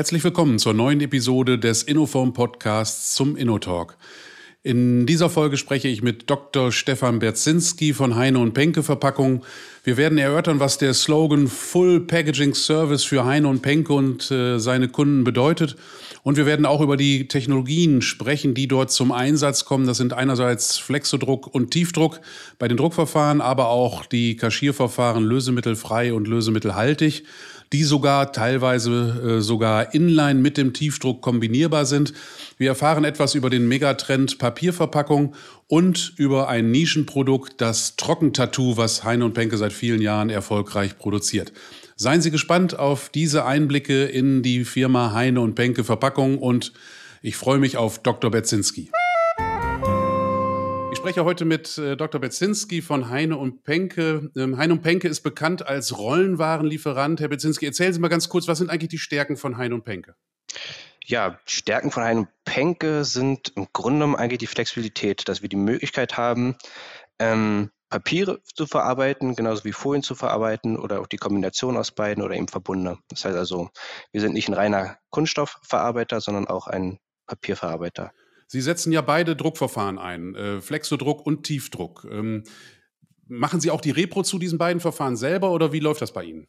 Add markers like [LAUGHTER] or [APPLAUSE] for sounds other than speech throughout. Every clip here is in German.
Herzlich willkommen zur neuen Episode des Innoform Podcasts zum InnoTalk. In dieser Folge spreche ich mit Dr. Stefan Berzinski von Heine und Penke Verpackung. Wir werden erörtern, was der Slogan Full Packaging Service für Heine und Penke und äh, seine Kunden bedeutet. Und wir werden auch über die Technologien sprechen, die dort zum Einsatz kommen. Das sind einerseits Flexodruck und Tiefdruck bei den Druckverfahren, aber auch die Kaschierverfahren lösemittelfrei und lösemittelhaltig die sogar teilweise äh, sogar inline mit dem Tiefdruck kombinierbar sind. Wir erfahren etwas über den Megatrend Papierverpackung und über ein Nischenprodukt, das Trockentattoo, was Heine und Penke seit vielen Jahren erfolgreich produziert. Seien Sie gespannt auf diese Einblicke in die Firma Heine und Penke Verpackung und ich freue mich auf Dr. Betzinski spreche heute mit äh, Dr. Betzinski von Heine und Penke. Ähm, Heine und Penke ist bekannt als Rollenwarenlieferant. Herr Betzinski, erzählen Sie mal ganz kurz, was sind eigentlich die Stärken von Heine und Penke? Ja, Stärken von Heine und Penke sind im Grunde genommen eigentlich die Flexibilität, dass wir die Möglichkeit haben, ähm, Papiere zu verarbeiten, genauso wie Folien zu verarbeiten oder auch die Kombination aus beiden oder eben Verbunde. Das heißt also, wir sind nicht ein reiner Kunststoffverarbeiter, sondern auch ein Papierverarbeiter. Sie setzen ja beide Druckverfahren ein, äh, Flexodruck und Tiefdruck. Ähm, machen Sie auch die Repro zu diesen beiden Verfahren selber oder wie läuft das bei Ihnen?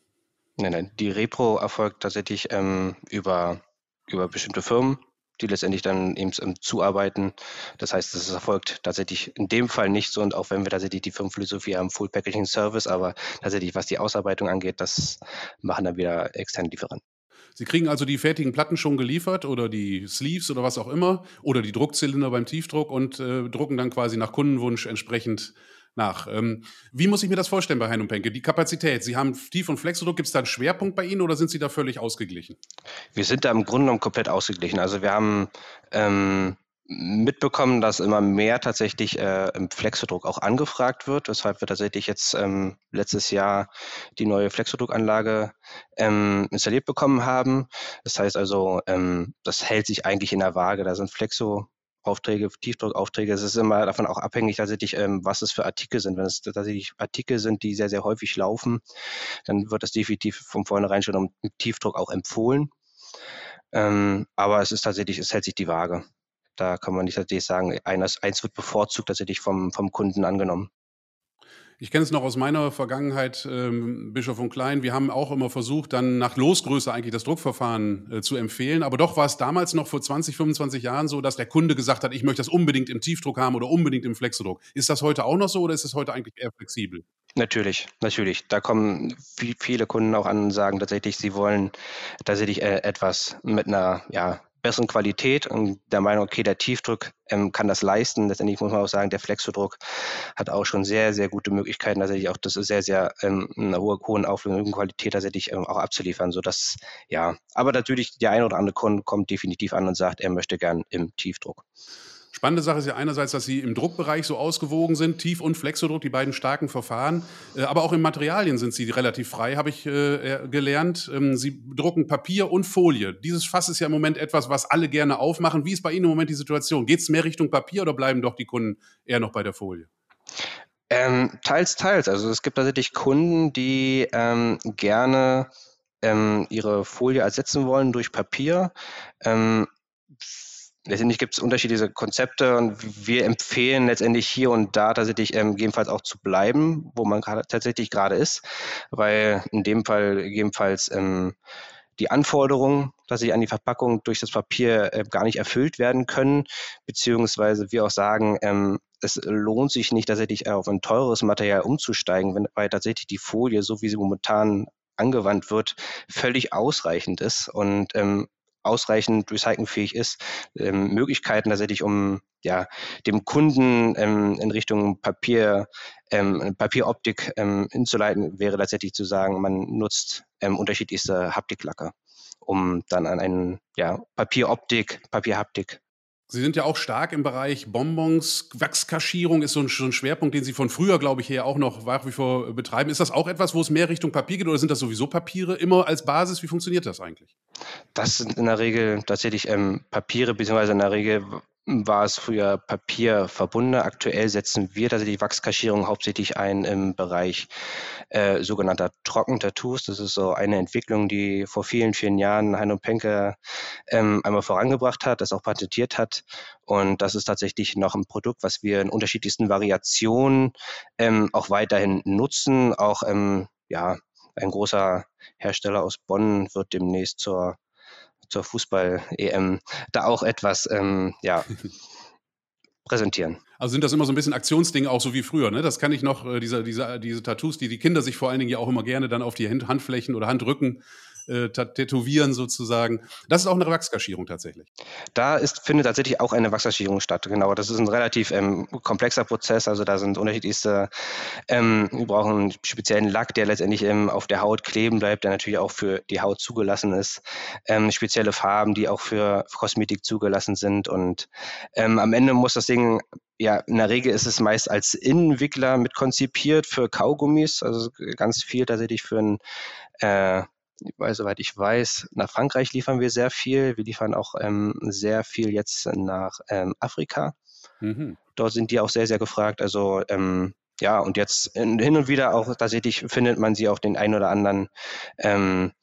Nein, nein, die Repro erfolgt tatsächlich ähm, über, über bestimmte Firmen, die letztendlich dann eben zuarbeiten. Das heißt, es erfolgt tatsächlich in dem Fall nicht so und auch wenn wir tatsächlich die Firmenphilosophie haben, Full Packaging Service, aber tatsächlich, was die Ausarbeitung angeht, das machen dann wieder externe Lieferanten. Sie kriegen also die fertigen Platten schon geliefert oder die Sleeves oder was auch immer oder die Druckzylinder beim Tiefdruck und äh, drucken dann quasi nach Kundenwunsch entsprechend nach. Ähm, wie muss ich mir das vorstellen bei Hein und Penke? Die Kapazität, Sie haben Tief- und Flexodruck, gibt es da einen Schwerpunkt bei Ihnen oder sind Sie da völlig ausgeglichen? Wir sind da im Grunde genommen komplett ausgeglichen. Also wir haben ähm, mitbekommen, dass immer mehr tatsächlich äh, im Flexodruck auch angefragt wird, weshalb wir tatsächlich jetzt ähm, letztes Jahr die neue Flexodruckanlage ähm, installiert bekommen haben. Das heißt also, ähm, das hält sich eigentlich in der Waage. Da sind Flexo Aufträge, Tiefdruckaufträge. Es ist immer davon auch abhängig, tatsächlich, ähm, was es für Artikel sind. Wenn es tatsächlich Artikel sind, die sehr, sehr häufig laufen, dann wird das definitiv von vornherein schon um Tiefdruck auch empfohlen. Ähm, aber es ist tatsächlich, es hält sich die Waage. Da kann man nicht tatsächlich sagen, eines, eins wird bevorzugt tatsächlich vom, vom Kunden angenommen. Ich kenne es noch aus meiner Vergangenheit, ähm, Bischof und Klein. Wir haben auch immer versucht, dann nach Losgröße eigentlich das Druckverfahren äh, zu empfehlen. Aber doch war es damals noch vor 20, 25 Jahren so, dass der Kunde gesagt hat, ich möchte das unbedingt im Tiefdruck haben oder unbedingt im Flexodruck. Ist das heute auch noch so oder ist es heute eigentlich eher flexibel? Natürlich, natürlich. Da kommen viele Kunden auch an und sagen tatsächlich, sie wollen tatsächlich äh, etwas mit einer ja, besseren Qualität und der Meinung, okay, der Tiefdruck ähm, kann das leisten. Letztendlich muss man auch sagen, der Flexodruck hat auch schon sehr, sehr gute Möglichkeiten, tatsächlich auch das sehr, sehr ähm, eine hohe, hohen Auflösung Qualität tatsächlich ähm, auch abzuliefern, sodass, ja, aber natürlich der eine oder andere Kunde kommt definitiv an und sagt, er möchte gern im Tiefdruck. Spannende Sache ist ja einerseits, dass Sie im Druckbereich so ausgewogen sind, Tief- und Flexodruck, die beiden starken Verfahren. Äh, aber auch in Materialien sind Sie relativ frei, habe ich äh, gelernt. Ähm, Sie drucken Papier und Folie. Dieses Fass ist ja im Moment etwas, was alle gerne aufmachen. Wie ist bei Ihnen im Moment die Situation? Geht es mehr Richtung Papier oder bleiben doch die Kunden eher noch bei der Folie? Ähm, teils, teils. Also es gibt tatsächlich Kunden, die ähm, gerne ähm, ihre Folie ersetzen wollen durch Papier. Ähm, letztendlich gibt es unterschiedliche Konzepte und wir empfehlen letztendlich hier und da tatsächlich ähm, gegebenenfalls auch zu bleiben, wo man grad, tatsächlich gerade ist, weil in dem Fall gegebenenfalls ähm, die Anforderungen, dass sie an die Verpackung durch das Papier äh, gar nicht erfüllt werden können, beziehungsweise wir auch sagen, ähm, es lohnt sich nicht tatsächlich auf ein teures Material umzusteigen, wenn, weil tatsächlich die Folie, so wie sie momentan angewandt wird, völlig ausreichend ist. Und ähm, ausreichend recycelfähig ist, ähm, Möglichkeiten tatsächlich, um ja, dem Kunden ähm, in Richtung Papier, ähm, Papieroptik ähm, hinzuleiten, wäre tatsächlich zu sagen, man nutzt ähm, unterschiedlichste Haptiklacker, um dann an einen ja, Papieroptik, Papierhaptik Sie sind ja auch stark im Bereich Bonbons. Wachskaschierung ist so ein, so ein, Schwerpunkt, den Sie von früher, glaube ich, her auch noch nach wie vor betreiben. Ist das auch etwas, wo es mehr Richtung Papier geht oder sind das sowieso Papiere immer als Basis? Wie funktioniert das eigentlich? Das sind in der Regel tatsächlich ähm, Papiere, beziehungsweise in der Regel war es früher Papier verbunden. Aktuell setzen wir tatsächlich Wachskaschierung hauptsächlich ein im Bereich äh, sogenannter Trockentattoos. Das ist so eine Entwicklung, die vor vielen, vielen Jahren Heino Penke ähm, einmal vorangebracht hat, das auch patentiert hat. Und das ist tatsächlich noch ein Produkt, was wir in unterschiedlichsten Variationen ähm, auch weiterhin nutzen. Auch ähm, ja, ein großer Hersteller aus Bonn wird demnächst zur zur Fußball-EM da auch etwas ähm, ja, [LAUGHS] präsentieren. Also sind das immer so ein bisschen Aktionsdinge, auch so wie früher, ne? Das kann ich noch, äh, diese, diese, diese Tattoos, die die Kinder sich vor allen Dingen ja auch immer gerne dann auf die Handflächen oder Handrücken äh, tätowieren sozusagen. Das ist auch eine Wachskaschierung tatsächlich. Da ist, findet tatsächlich auch eine Wachskaschierung statt. Genau, das ist ein relativ ähm, komplexer Prozess. Also da sind unterschiedlichste, ähm, wir brauchen einen speziellen Lack, der letztendlich ähm, auf der Haut kleben bleibt, der natürlich auch für die Haut zugelassen ist. Ähm, spezielle Farben, die auch für Kosmetik zugelassen sind. Und ähm, am Ende muss das Ding ja, in der Regel ist es meist als Innenwickler mit konzipiert für Kaugummis, also ganz viel tatsächlich für ein äh, weil soweit ich weiß, nach Frankreich liefern wir sehr viel. Wir liefern auch ähm, sehr viel jetzt nach ähm, Afrika. Mhm. Dort sind die auch sehr, sehr gefragt. Also ähm, ja, und jetzt hin und wieder auch tatsächlich findet man sie auch den ein oder anderen ähm,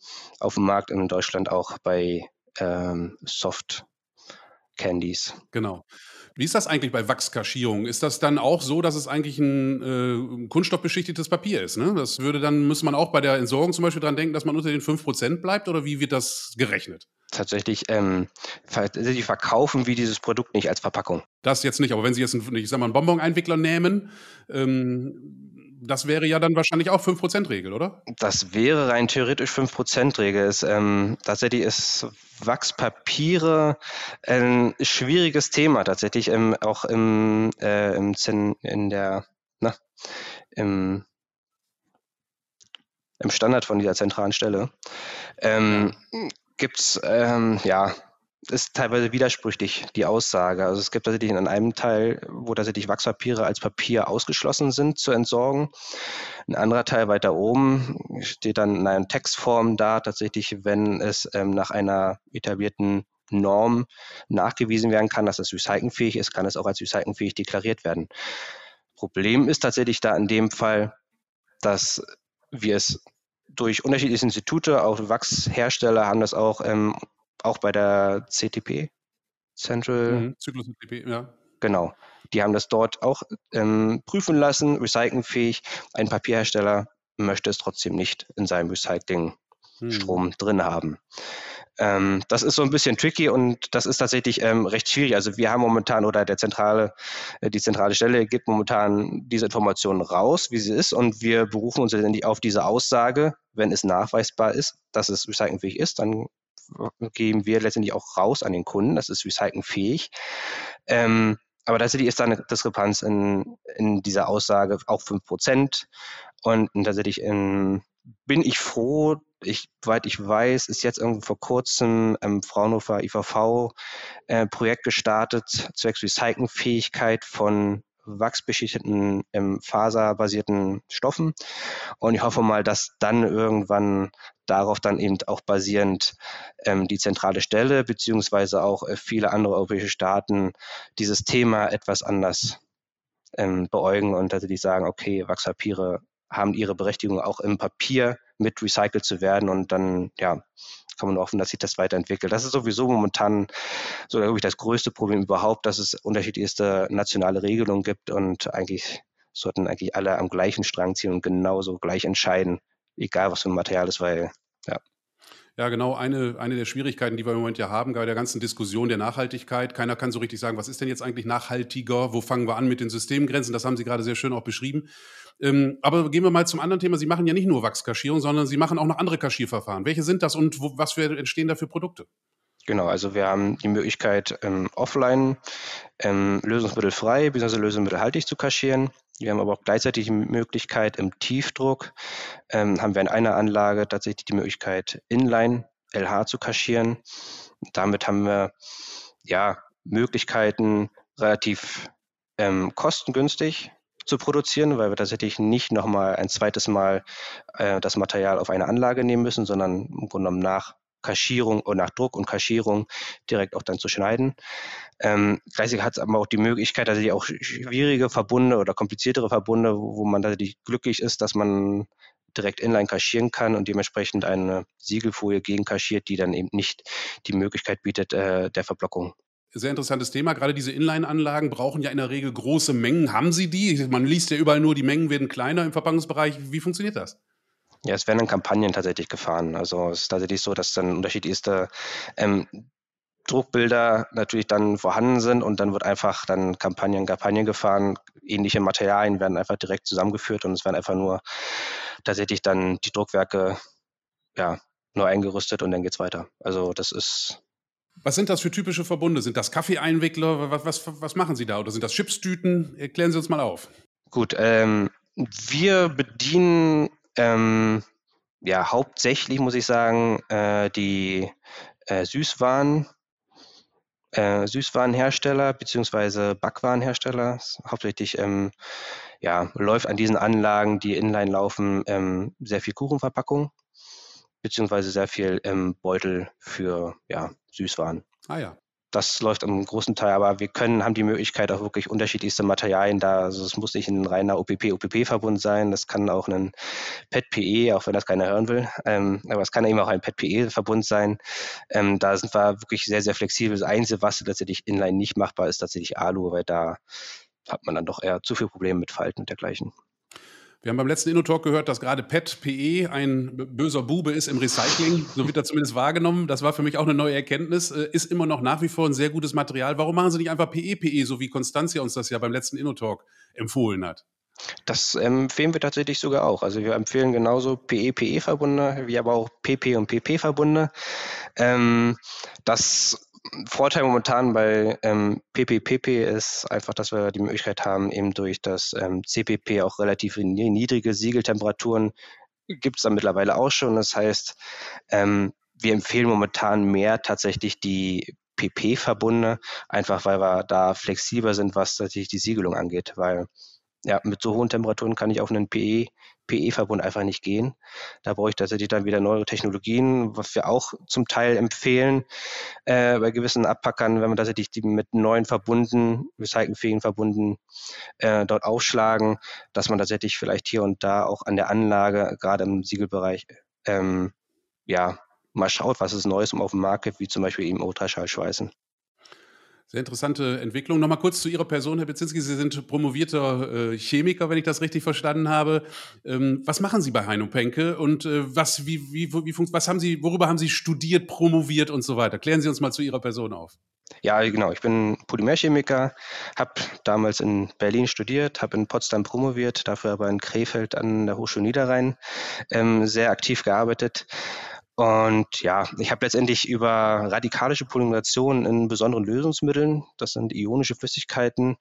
auf dem Markt in Deutschland auch bei ähm, Soft Candies. Genau. Wie ist das eigentlich bei Wachskaschierung? Ist das dann auch so, dass es eigentlich ein äh, kunststoffbeschichtetes Papier ist? Ne? Das würde dann, müsste man auch bei der Entsorgung zum Beispiel dran denken, dass man unter den 5% bleibt oder wie wird das gerechnet? Tatsächlich, ähm, sie verkaufen wir dieses Produkt nicht als Verpackung. Das jetzt nicht, aber wenn Sie jetzt einen, ich sag mal, einen Bonbon-Einwickler nehmen, ähm, das wäre ja dann wahrscheinlich auch 5%-Regel, oder? Das wäre rein theoretisch 5%-Regel. Ähm, tatsächlich ist Wachspapiere ein schwieriges Thema, tatsächlich ähm, auch im, äh, im in der, na, im, im Standard von dieser zentralen Stelle. Ähm, Gibt es, ähm, ja, ist teilweise widersprüchlich, die Aussage. Also es gibt tatsächlich in einem Teil, wo tatsächlich Wachspapiere als Papier ausgeschlossen sind zu entsorgen. Ein anderer Teil weiter oben steht dann in einer Textform da, tatsächlich, wenn es ähm, nach einer etablierten Norm nachgewiesen werden kann, dass es recycelfähig ist, kann es auch als recycelfähig deklariert werden. Problem ist tatsächlich da in dem Fall, dass wir es durch unterschiedliche Institute, auch Wachshersteller haben das auch ähm, auch bei der CTP, Central. Mhm, Zyklus CTP, ja. Genau. Die haben das dort auch ähm, prüfen lassen, recycelfähig. Ein Papierhersteller möchte es trotzdem nicht in seinem Recyclingstrom mhm. drin haben. Ähm, das ist so ein bisschen tricky und das ist tatsächlich ähm, recht schwierig. Also wir haben momentan oder der zentrale, äh, die zentrale Stelle gibt momentan diese Informationen raus, wie sie ist, und wir berufen uns letztendlich auf diese Aussage, wenn es nachweisbar ist, dass es recycelfähig ist, dann geben wir letztendlich auch raus an den Kunden. Das ist recycelfähig. Ähm, aber tatsächlich ist da eine Diskrepanz in, in dieser Aussage auch 5 Prozent. Und tatsächlich in, bin ich froh, ich, soweit ich weiß, ist jetzt irgendwie vor kurzem ähm, Fraunhofer IVV äh, Projekt gestartet zwecks Recyclingfähigkeit von wachsbeschichteten, ähm, faserbasierten Stoffen. Und ich hoffe mal, dass dann irgendwann darauf dann eben auch basierend ähm, die zentrale Stelle beziehungsweise auch äh, viele andere europäische Staaten dieses Thema etwas anders ähm, beäugen und tatsächlich sagen, okay, Wachspapiere haben ihre Berechtigung auch im Papier mit recycelt zu werden und dann, ja, kann man hoffen, dass sich das weiterentwickelt. Das ist sowieso momentan so, glaube ich, das größte Problem überhaupt, dass es unterschiedlichste nationale Regelungen gibt und eigentlich sollten eigentlich alle am gleichen Strang ziehen und genauso gleich entscheiden, egal was für ein Material ist, weil, ja. Ja, genau. Eine, eine der Schwierigkeiten, die wir im Moment ja haben, bei der ganzen Diskussion der Nachhaltigkeit. Keiner kann so richtig sagen, was ist denn jetzt eigentlich nachhaltiger? Wo fangen wir an mit den Systemgrenzen? Das haben Sie gerade sehr schön auch beschrieben. Ähm, aber gehen wir mal zum anderen Thema. Sie machen ja nicht nur Wachskaschierung, sondern Sie machen auch noch andere Kaschierverfahren. Welche sind das und wo, was für, entstehen da für Produkte? Genau, also wir haben die Möglichkeit, ähm, offline ähm, lösungsmittelfrei bzw. lösungsmittelhaltig zu kaschieren. Wir haben aber auch gleichzeitig die Möglichkeit im Tiefdruck, ähm, haben wir in einer Anlage tatsächlich die Möglichkeit, Inline LH zu kaschieren. Damit haben wir ja Möglichkeiten, relativ ähm, kostengünstig zu produzieren, weil wir tatsächlich nicht nochmal ein zweites Mal äh, das Material auf eine Anlage nehmen müssen, sondern im Grunde genommen nach Kaschierung und nach Druck und Kaschierung direkt auch dann zu schneiden. Ähm, gleichzeitig hat es aber auch die Möglichkeit, dass auch schwierige Verbunde oder kompliziertere Verbunde, wo, man tatsächlich glücklich ist, dass man direkt inline kaschieren kann und dementsprechend eine Siegelfolie gegen kaschiert, die dann eben nicht die Möglichkeit bietet äh, der Verblockung. Sehr interessantes Thema. Gerade diese Inline-Anlagen brauchen ja in der Regel große Mengen. Haben Sie die? Man liest ja überall nur, die Mengen werden kleiner im Verpackungsbereich. Wie funktioniert das? Ja, es werden dann Kampagnen tatsächlich gefahren. Also es ist tatsächlich so, dass dann unterschiedlichste ähm, Druckbilder natürlich dann vorhanden sind und dann wird einfach dann Kampagnen, Kampagnen gefahren. Ähnliche Materialien werden einfach direkt zusammengeführt und es werden einfach nur tatsächlich dann die Druckwerke ja, neu eingerüstet und dann geht es weiter. Also das ist was sind das für typische Verbunde? Sind das Kaffeeeinwickler? Was, was, was machen Sie da? Oder sind das Chipstüten? Erklären Sie uns mal auf. Gut, ähm, wir bedienen ähm, ja hauptsächlich, muss ich sagen, äh, die äh, Süßwaren, äh, Süßwarenhersteller bzw. Backwarenhersteller. Hauptsächlich ähm, ja, läuft an diesen Anlagen, die inline laufen, ähm, sehr viel Kuchenverpackung beziehungsweise sehr viel ähm, Beutel für ja, Süßwaren. Ah ja. Das läuft am großen Teil, aber wir können, haben die Möglichkeit auch wirklich unterschiedlichste Materialien da. Also es muss nicht ein reiner OPP-OPP-Verbund sein, das kann auch ein PET-PE, auch wenn das keiner hören will. Ähm, aber es kann eben auch ein PET-PE-Verbund sein. Ähm, da sind wir wirklich sehr, sehr flexibel. Das Einzige, was tatsächlich inline nicht machbar ist, tatsächlich Alu, weil da hat man dann doch eher zu viel Probleme mit Falten und dergleichen. Wir haben beim letzten InnoTalk gehört, dass gerade PET, PE ein böser Bube ist im Recycling. So wird er zumindest wahrgenommen. Das war für mich auch eine neue Erkenntnis. Äh, ist immer noch nach wie vor ein sehr gutes Material. Warum machen Sie nicht einfach PE, PE, so wie Constantia uns das ja beim letzten InnoTalk empfohlen hat? Das empfehlen wir tatsächlich sogar auch. Also wir empfehlen genauso PE-PE-Verbunde wie aber auch PP- und PP-Verbunde. Ähm, das Vorteil momentan bei ähm, PPPP ist einfach, dass wir die Möglichkeit haben, eben durch das ähm, CPP auch relativ niedrige Siegeltemperaturen gibt es da mittlerweile auch schon. Das heißt, ähm, wir empfehlen momentan mehr tatsächlich die PP-Verbunde, einfach weil wir da flexibler sind, was tatsächlich die Siegelung angeht, weil ja, mit so hohen Temperaturen kann ich auf einen PE, PE-Verbund einfach nicht gehen. Da brauche ich tatsächlich dann wieder neue Technologien, was wir auch zum Teil empfehlen äh, bei gewissen Abpackern, wenn man tatsächlich die mit neuen Verbunden, recycelfähigen Verbunden äh, dort aufschlagen, dass man tatsächlich vielleicht hier und da auch an der Anlage, gerade im Siegelbereich, ähm, ja, mal schaut, was es Neues auf dem Markt gibt, wie zum Beispiel eben Ultraschallschweißen. Sehr interessante Entwicklung. Nochmal kurz zu Ihrer Person, Herr Bezinski. Sie sind promovierter äh, Chemiker, wenn ich das richtig verstanden habe. Ähm, was machen Sie bei Heino Penke und äh, was, wie, wie, wie, was haben Sie, worüber haben Sie studiert, promoviert und so weiter? Klären Sie uns mal zu Ihrer Person auf. Ja, genau. Ich bin Polymerchemiker, habe damals in Berlin studiert, habe in Potsdam promoviert, dafür aber in Krefeld an der Hochschule Niederrhein ähm, sehr aktiv gearbeitet und ja, ich habe letztendlich über radikalische Polymerisation in besonderen Lösungsmitteln, das sind ionische Flüssigkeiten,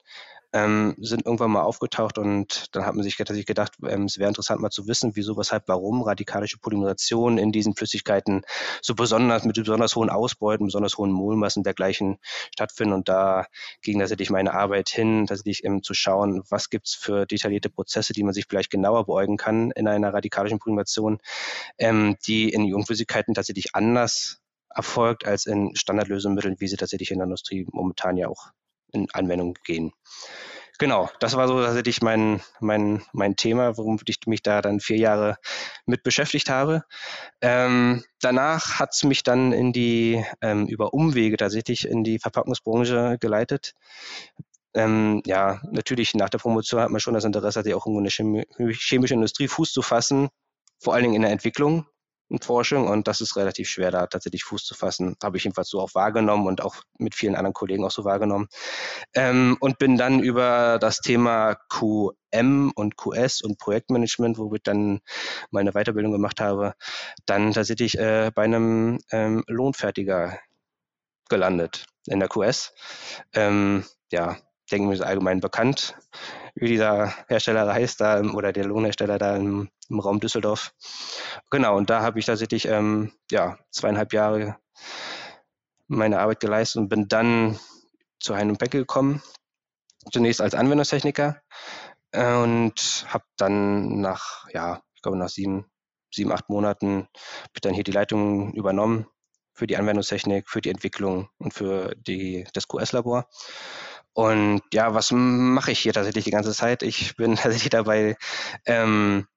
ähm, sind irgendwann mal aufgetaucht und dann hat man sich tatsächlich gedacht, ähm, es wäre interessant mal zu wissen, wieso, weshalb, warum radikalische Polymerisation in diesen Flüssigkeiten so besonders mit besonders hohen Ausbeuten, besonders hohen Molmassen dergleichen stattfinden. Und da ging tatsächlich meine Arbeit hin, tatsächlich ähm, zu schauen, was gibt es für detaillierte Prozesse, die man sich vielleicht genauer beäugen kann in einer radikalischen Polymerisation, ähm, die in Ionenflüssigkeiten tatsächlich anders erfolgt als in Standardlösemitteln, wie sie tatsächlich in der Industrie momentan ja auch in Anwendung gehen. Genau, das war so tatsächlich mein, mein, mein Thema, worum ich mich da dann vier Jahre mit beschäftigt habe. Ähm, danach hat es mich dann in die, ähm, über Umwege tatsächlich in die Verpackungsbranche geleitet. Ähm, ja, natürlich nach der Promotion hat man schon das Interesse, auch irgendwo eine chemische Industrie Fuß zu fassen, vor allen Dingen in der Entwicklung und Forschung und das ist relativ schwer, da tatsächlich Fuß zu fassen. Habe ich jedenfalls so auch wahrgenommen und auch mit vielen anderen Kollegen auch so wahrgenommen. Ähm, und bin dann über das Thema QM und QS und Projektmanagement, wo ich dann meine Weiterbildung gemacht habe, dann tatsächlich äh, bei einem ähm, Lohnfertiger gelandet in der QS. Ähm, ja, denke ich, ist allgemein bekannt, wie dieser Hersteller heißt da oder der Lohnhersteller da im, im Raum Düsseldorf. Genau, und da habe ich tatsächlich ähm, ja, zweieinhalb Jahre meine Arbeit geleistet und bin dann zu Hein Becke gekommen, zunächst als Anwendungstechniker äh, und habe dann nach, ja, ich glaube nach sieben, sieben, acht Monaten ich dann hier die Leitung übernommen für die Anwendungstechnik, für die Entwicklung und für die, das QS-Labor. Und ja, was mache ich hier tatsächlich die ganze Zeit? Ich bin [LAUGHS] tatsächlich dabei, ähm,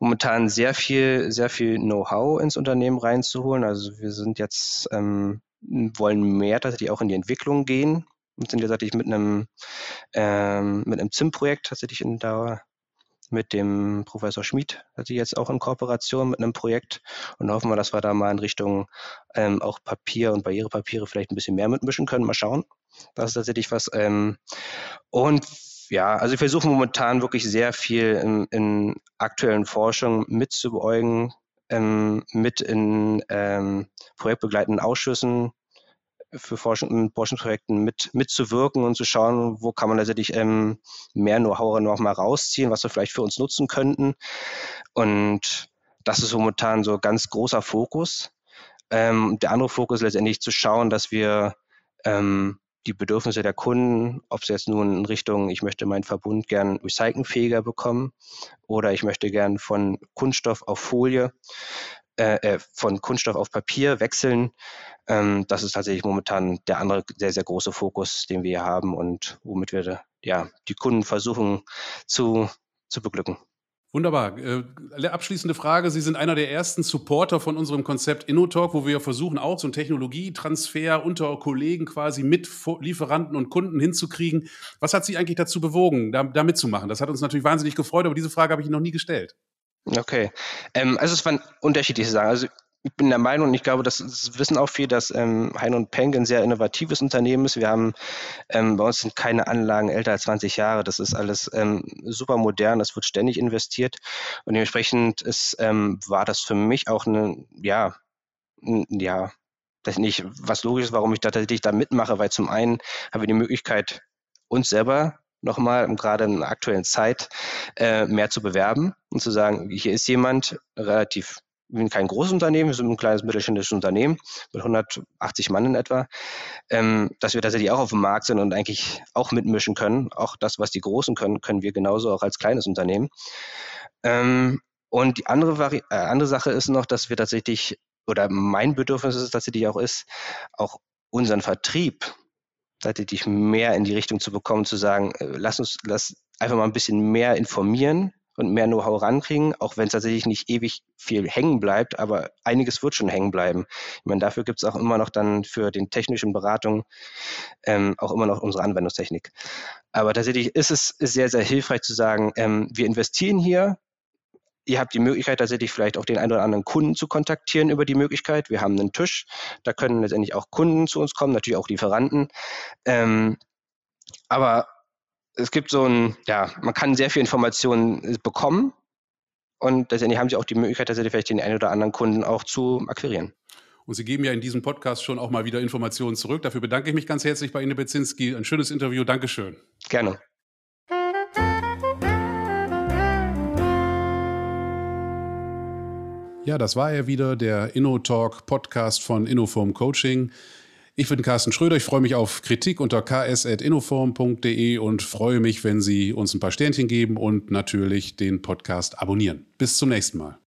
momentan sehr viel, sehr viel Know-how ins Unternehmen reinzuholen. Also wir sind jetzt, ähm, wollen mehr tatsächlich auch in die Entwicklung gehen und sind tatsächlich mit einem, ähm, mit einem ZIM-Projekt tatsächlich in der mit dem Professor Schmid, also jetzt auch in Kooperation mit einem Projekt und hoffen wir, dass wir da mal in Richtung ähm, auch Papier und Barrierepapiere vielleicht ein bisschen mehr mitmischen können. Mal schauen. Das ist tatsächlich was. Ähm, und ja, also wir versuchen momentan wirklich sehr viel in, in aktuellen Forschung mitzubeäugen, ähm, mit in ähm, projektbegleitenden Ausschüssen für Forschung, Forschungsprojekten mit, mitzuwirken und zu schauen, wo kann man letztendlich ähm, mehr Know-how noch mal rausziehen, was wir vielleicht für uns nutzen könnten. Und das ist momentan so ganz großer Fokus. Ähm, der andere Fokus ist letztendlich zu schauen, dass wir ähm, die Bedürfnisse der Kunden, ob es jetzt nun in Richtung, ich möchte meinen Verbund gern recycelfähiger bekommen oder ich möchte gern von Kunststoff auf Folie, äh, äh, von Kunststoff auf Papier wechseln. Ähm, das ist tatsächlich momentan der andere sehr, sehr große Fokus, den wir hier haben und womit wir ja, die Kunden versuchen zu, zu beglücken. Wunderbar. Äh, abschließende Frage. Sie sind einer der ersten Supporter von unserem Konzept InnoTalk, wo wir versuchen, auch so einen Technologietransfer unter Kollegen quasi mit Lieferanten und Kunden hinzukriegen. Was hat Sie eigentlich dazu bewogen, da, da mitzumachen? Das hat uns natürlich wahnsinnig gefreut, aber diese Frage habe ich Ihnen noch nie gestellt. Okay. Ähm, also es waren unterschiedliche Sachen. Also ich bin der Meinung, und ich glaube, das, wissen auch viele, dass ähm, Hein und Peng ein sehr innovatives Unternehmen ist. Wir haben, ähm, bei uns sind keine Anlagen älter als 20 Jahre. Das ist alles ähm, super modern, das wird ständig investiert. Und dementsprechend ist, ähm, war das für mich auch eine, ja, ja, das nicht was Logisches, warum ich da tatsächlich da mitmache, weil zum einen haben wir die Möglichkeit, uns selber nochmal, gerade in der aktuellen Zeit, äh, mehr zu bewerben und zu sagen, hier ist jemand relativ wir sind kein großes Unternehmen, wir sind ein kleines mittelständisches Unternehmen mit 180 Mann in etwa, ähm, dass wir tatsächlich auch auf dem Markt sind und eigentlich auch mitmischen können. Auch das, was die Großen können, können wir genauso auch als kleines Unternehmen. Ähm, und die andere, Vari äh, andere Sache ist noch, dass wir tatsächlich, oder mein Bedürfnis ist tatsächlich auch ist, auch unseren Vertrieb tatsächlich mehr in die Richtung zu bekommen, zu sagen, äh, lass uns lass einfach mal ein bisschen mehr informieren, und mehr Know-how rankriegen, auch wenn es tatsächlich nicht ewig viel hängen bleibt, aber einiges wird schon hängen bleiben. Ich meine, dafür gibt es auch immer noch dann für den technischen Beratung ähm, auch immer noch unsere Anwendungstechnik. Aber tatsächlich ist es sehr, sehr hilfreich zu sagen, ähm, wir investieren hier, Ihr habt die Möglichkeit, tatsächlich vielleicht auch den einen oder anderen Kunden zu kontaktieren über die Möglichkeit. Wir haben einen Tisch, da können letztendlich auch Kunden zu uns kommen, natürlich auch Lieferanten. Ähm, aber es gibt so ein, ja, man kann sehr viel Informationen äh, bekommen und letztendlich haben sie auch die Möglichkeit, tatsächlich vielleicht den einen oder anderen Kunden auch zu akquirieren. Und Sie geben ja in diesem Podcast schon auch mal wieder Informationen zurück. Dafür bedanke ich mich ganz herzlich bei Ihnen, Bezinski. Ein schönes Interview. Dankeschön. Gerne. Ja, das war ja wieder der InnoTalk Podcast von Innoform Coaching. Ich bin Carsten Schröder. Ich freue mich auf Kritik unter ks.innoform.de und freue mich, wenn Sie uns ein paar Sternchen geben und natürlich den Podcast abonnieren. Bis zum nächsten Mal.